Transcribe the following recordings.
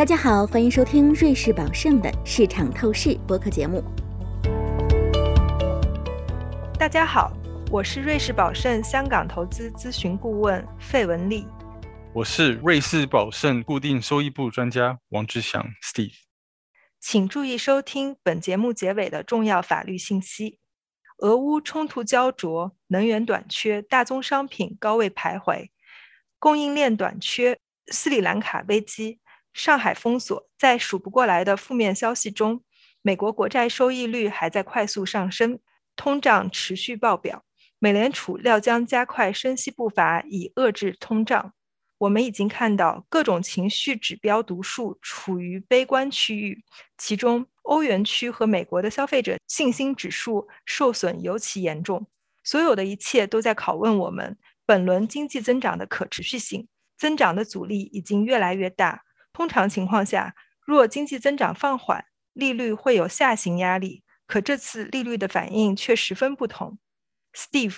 大家好，欢迎收听瑞士宝盛的市场透视播客节目。大家好，我是瑞士宝盛香港投资咨询顾问费文丽。我是瑞士宝盛固定收益部专家王志祥 Steve。请注意收听本节目结尾的重要法律信息：俄乌冲突焦灼，能源短缺，大宗商品高位徘徊，供应链短缺，斯里兰卡危机。上海封锁，在数不过来的负面消息中，美国国债收益率还在快速上升，通胀持续爆表。美联储料将加快升息步伐，以遏制通胀。我们已经看到各种情绪指标读数处于悲观区域，其中欧元区和美国的消费者信心指数受损尤其严重。所有的一切都在拷问我们本轮经济增长的可持续性。增长的阻力已经越来越大。通常情况下，若经济增长放缓，利率会有下行压力。可这次利率的反应却十分不同。Steve，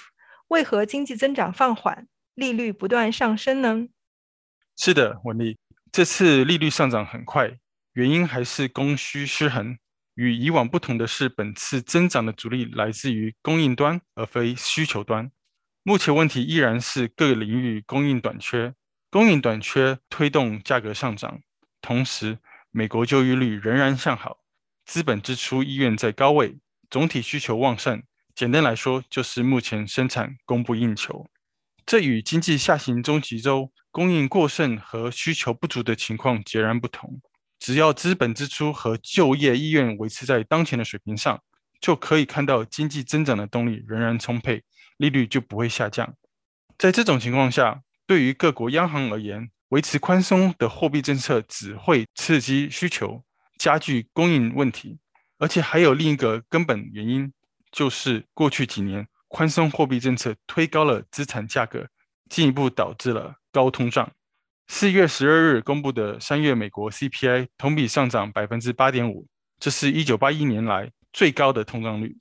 为何经济增长放缓，利率不断上升呢？是的，文丽，这次利率上涨很快，原因还是供需失衡。与以往不同的是，本次增长的主力来自于供应端，而非需求端。目前问题依然是各个领域供应短缺。供应短缺推动价格上涨，同时美国就业率仍然向好，资本支出意愿在高位，总体需求旺盛。简单来说，就是目前生产供不应求。这与经济下行中期周供应过剩和需求不足的情况截然不同。只要资本支出和就业意愿维持在当前的水平上，就可以看到经济增长的动力仍然充沛，利率就不会下降。在这种情况下，对于各国央行而言，维持宽松的货币政策只会刺激需求，加剧供应问题。而且还有另一个根本原因，就是过去几年宽松货币政策推高了资产价格，进一步导致了高通胀。四月十二日公布的三月美国 CPI 同比上涨百分之八点五，这是一九八一年来最高的通胀率。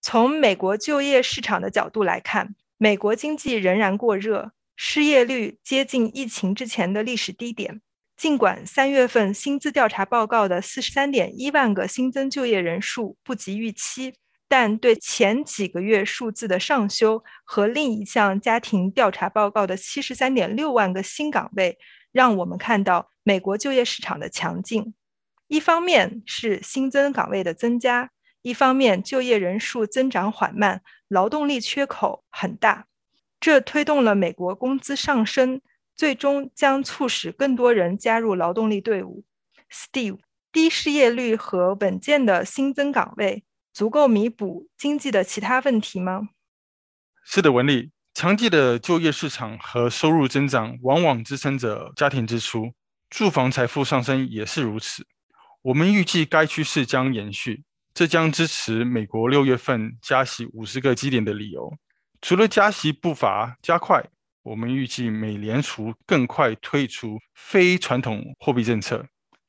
从美国就业市场的角度来看，美国经济仍然过热。失业率接近疫情之前的历史低点。尽管三月份薪资调查报告的四十三点一万个新增就业人数不及预期，但对前几个月数字的上修和另一项家庭调查报告的七十三点六万个新岗位，让我们看到美国就业市场的强劲。一方面是新增岗位的增加，一方面就业人数增长缓慢，劳动力缺口很大。这推动了美国工资上升，最终将促使更多人加入劳动力队伍。Steve，低失业率和稳健的新增岗位足够弥补经济的其他问题吗？是的，文丽，强劲的就业市场和收入增长往往支撑着家庭支出，住房财富上升也是如此。我们预计该趋势将延续，这将支持美国六月份加息五十个基点的理由。除了加息步伐加快，我们预计美联储更快退出非传统货币政策，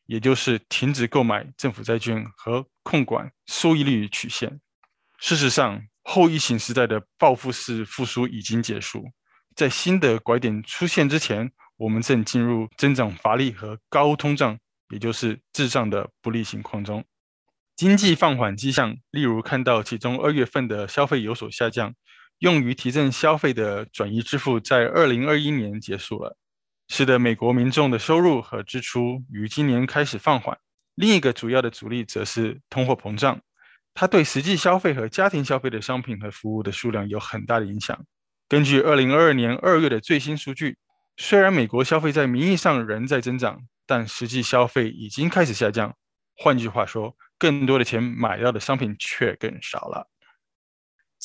也就是停止购买政府债券和控管收益率曲线。事实上，后疫情时代的报复式复苏已经结束，在新的拐点出现之前，我们正进入增长乏力和高通胀，也就是滞胀的不利情况中。经济放缓迹象，例如看到其中二月份的消费有所下降。用于提振消费的转移支付在二零二一年结束了，使得美国民众的收入和支出于今年开始放缓。另一个主要的阻力则是通货膨胀，它对实际消费和家庭消费的商品和服务的数量有很大的影响。根据二零二二年二月的最新数据，虽然美国消费在名义上仍在增长，但实际消费已经开始下降。换句话说，更多的钱买到的商品却更少了。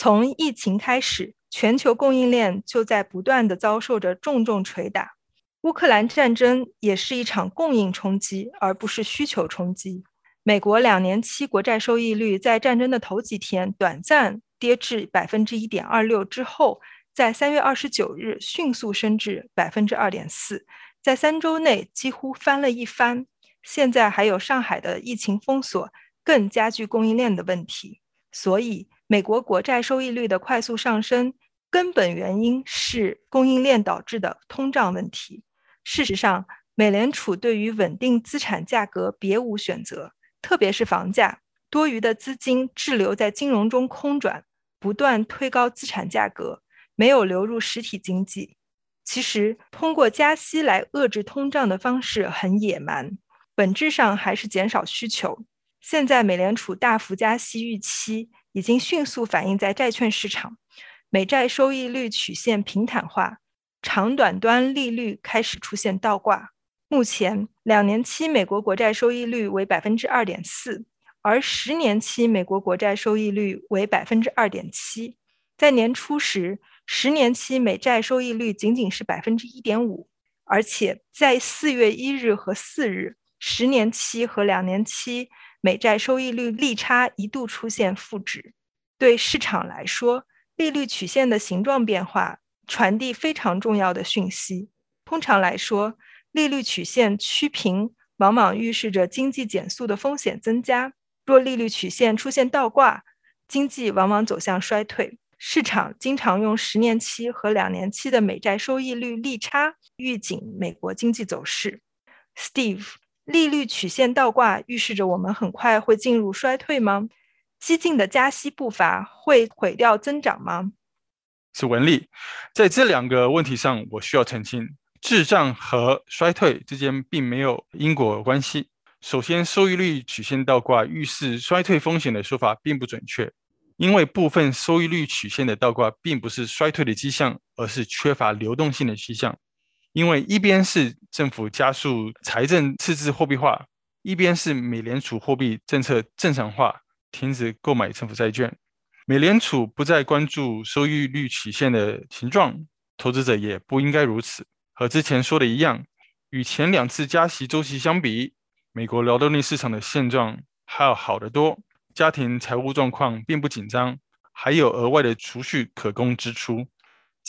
从疫情开始，全球供应链就在不断的遭受着重重锤打。乌克兰战争也是一场供应冲击，而不是需求冲击。美国两年期国债收益率在战争的头几天短暂跌至百分之一点二六之后，在三月二十九日迅速升至百分之二点四，在三周内几乎翻了一番。现在还有上海的疫情封锁，更加剧供应链的问题，所以。美国国债收益率的快速上升，根本原因是供应链导致的通胀问题。事实上，美联储对于稳定资产价格别无选择，特别是房价，多余的资金滞留在金融中空转，不断推高资产价格，没有流入实体经济。其实，通过加息来遏制通胀的方式很野蛮，本质上还是减少需求。现在，美联储大幅加息预期已经迅速反映在债券市场，美债收益率曲线平坦化，长短端利率开始出现倒挂。目前，两年期美国国债收益率为百分之二点四，而十年期美国国债收益率为百分之二点七。在年初时，十年期美债收益率仅仅是百分之一点五，而且在四月一日和四日，十年期和两年期美债收益率利差一度出现负值。对市场来说，利率曲线的形状变化传递非常重要的讯息。通常来说，利率曲线趋平往往预示着经济减速的风险增加；若利率曲线出现倒挂，经济往往走向衰退。市场经常用十年期和两年期的美债收益率利差预警美国经济走势。Steve，利率曲线倒挂预示着我们很快会进入衰退吗？激进的加息步伐会毁掉增长吗？是文丽，在这两个问题上，我需要澄清：滞胀和衰退之间并没有因果关系。首先，收益率曲线倒挂预示衰退风险的说法并不准确。因为部分收益率曲线的倒挂并不是衰退的迹象，而是缺乏流动性的迹象。因为一边是政府加速财政赤字货币化，一边是美联储货币政策正常化，停止购买政府债券。美联储不再关注收益率曲线的形状，投资者也不应该如此。和之前说的一样，与前两次加息周期相比，美国劳动力市场的现状还要好得多。家庭财务状况并不紧张，还有额外的储蓄可供支出。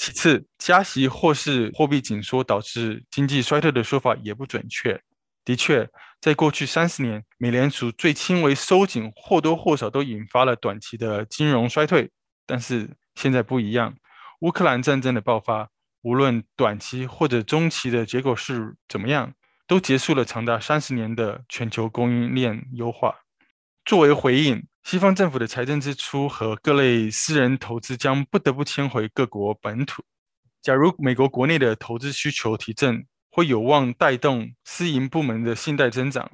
其次，加息或是货币紧缩导致经济衰退的说法也不准确。的确，在过去三十年，美联储最轻微收紧或多或少都引发了短期的金融衰退。但是现在不一样，乌克兰战争的爆发，无论短期或者中期的结果是怎么样，都结束了长达三十年的全球供应链优化。作为回应，西方政府的财政支出和各类私人投资将不得不迁回各国本土。假如美国国内的投资需求提振，会有望带动私营部门的信贷增长，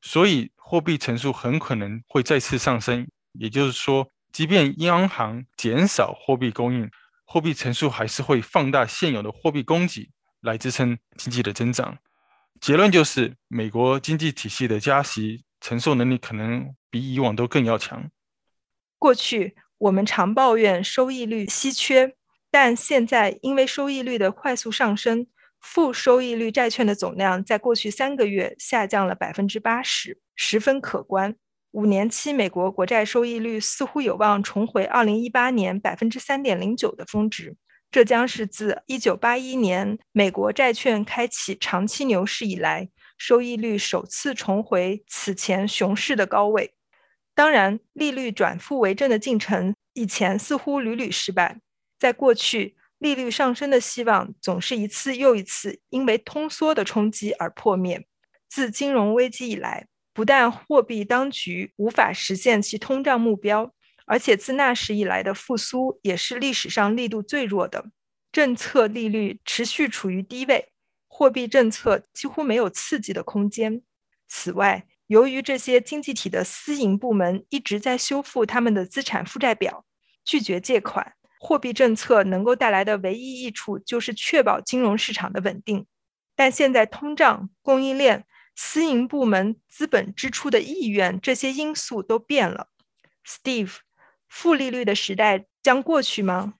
所以货币乘数很可能会再次上升。也就是说，即便央行减少货币供应，货币乘数还是会放大现有的货币供给来支撑经济的增长。结论就是，美国经济体系的加息。承受能力可能比以往都更要强。过去我们常抱怨收益率稀缺，但现在因为收益率的快速上升，负收益率债券的总量在过去三个月下降了百分之八十，十分可观。五年期美国国债收益率似乎有望重回二零一八年百分之三点零九的峰值，这将是自一九八一年美国债券开启长期牛市以来。收益率首次重回此前熊市的高位。当然，利率转负为正的进程以前似乎屡屡失败。在过去，利率上升的希望总是一次又一次因为通缩的冲击而破灭。自金融危机以来，不但货币当局无法实现其通胀目标，而且自那时以来的复苏也是历史上力度最弱的。政策利率持续处于低位。货币政策几乎没有刺激的空间。此外，由于这些经济体的私营部门一直在修复他们的资产负债表，拒绝借款，货币政策能够带来的唯一益处就是确保金融市场的稳定。但现在，通胀、供应链、私营部门资本支出的意愿这些因素都变了。Steve，负利率的时代将过去吗？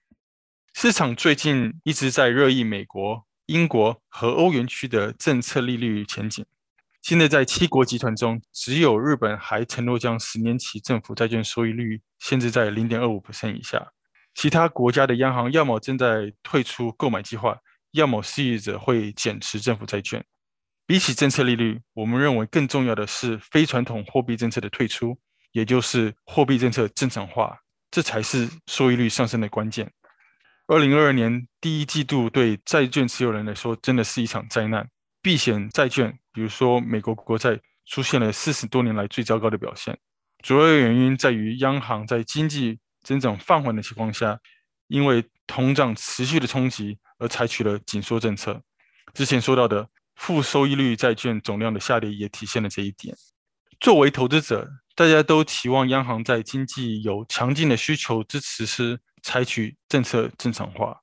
市场最近一直在热议美国。英国和欧元区的政策利率前景，现在在七国集团中，只有日本还承诺将十年期政府债券收益率限制在零点二五以下。其他国家的央行要么正在退出购买计划，要么示意着会减持政府债券。比起政策利率，我们认为更重要的是非传统货币政策的退出，也就是货币政策正常化，这才是收益率上升的关键。二零二二年第一季度对债券持有人来说，真的是一场灾难。避险债券，比如说美国国债，出现了四十多年来最糟糕的表现。主要原因在于央行在经济增长放缓的情况下，因为通胀持续的冲击而采取了紧缩政策。之前说到的负收益率债券总量的下跌也体现了这一点。作为投资者，大家都期望央行在经济有强劲的需求支持时采取政策正常化，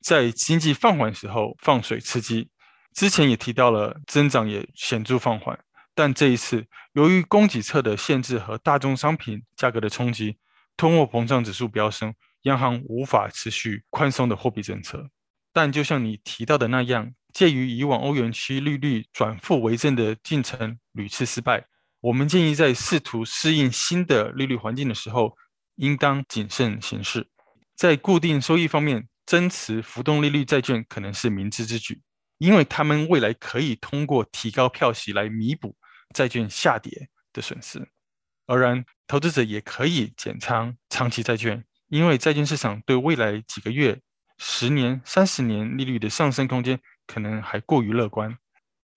在经济放缓时候放水刺激。之前也提到了增长也显著放缓，但这一次由于供给侧的限制和大宗商品价格的冲击，通货膨胀指数飙升，央行无法持续宽松的货币政策。但就像你提到的那样，介于以往欧元区利率转负为正的进程屡次失败，我们建议在试图适应新的利率环境的时候，应当谨慎行事。在固定收益方面，增持浮动利率债券可能是明智之举。因为他们未来可以通过提高票息来弥补债券下跌的损失，而然，投资者也可以减仓长期债券，因为债券市场对未来几个月、十年、三十年利率的上升空间可能还过于乐观。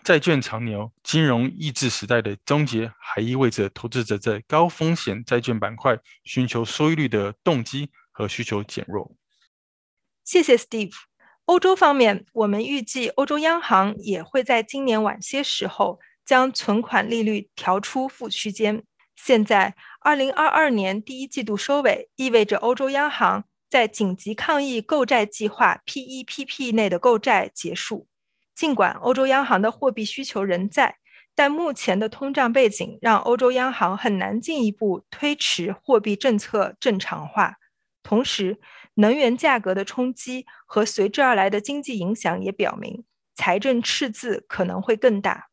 债券长牛、金融抑制时代的终结，还意味着投资者在高风险债券板块寻求收益率的动机和需求减弱。谢谢 Steve。欧洲方面，我们预计欧洲央行也会在今年晚些时候将存款利率调出负区间。现在，二零二二年第一季度收尾，意味着欧洲央行在紧急抗疫购债计划 （PEPP） 内的购债结束。尽管欧洲央行的货币需求仍在，但目前的通胀背景让欧洲央行很难进一步推迟货币政策正常化。同时，能源价格的冲击和随之而来的经济影响也表明，财政赤字可能会更大。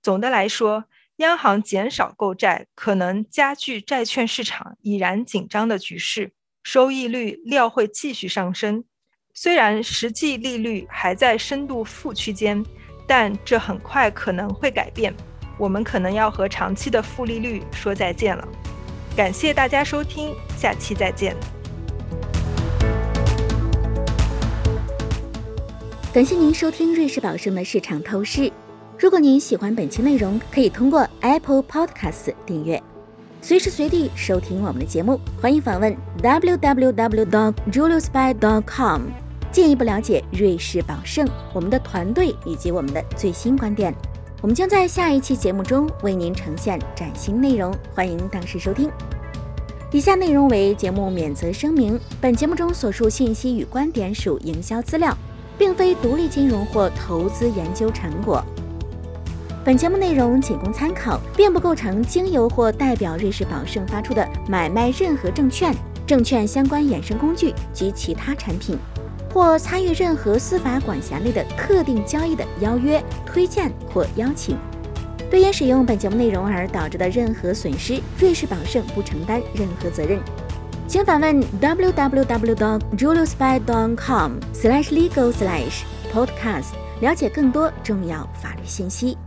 总的来说，央行减少购债可能加剧债券市场已然紧张的局势，收益率料会继续上升。虽然实际利率还在深度负区间，但这很快可能会改变。我们可能要和长期的负利率说再见了。感谢大家收听，下期再见。感谢您收听瑞士宝盛的市场透视。如果您喜欢本期内容，可以通过 Apple Podcast 订阅，随时随地收听我们的节目。欢迎访问 www.juliusby.com，进一步了解瑞士宝盛、我们的团队以及我们的最新观点。我们将在下一期节目中为您呈现崭新内容，欢迎当时收听。以下内容为节目免责声明：本节目中所述信息与观点属营销资料。并非独立金融或投资研究成果。本节目内容仅供参考，并不构成经由或代表瑞士宝盛发出的买卖任何证券、证券相关衍生工具及其他产品，或参与任何司法管辖内的特定交易的邀约、推荐或邀请。对因使用本节目内容而导致的任何损失，瑞士宝盛不承担任何责任。请访问 www.juliusby.com/legal/podcast，了解更多重要法律信息。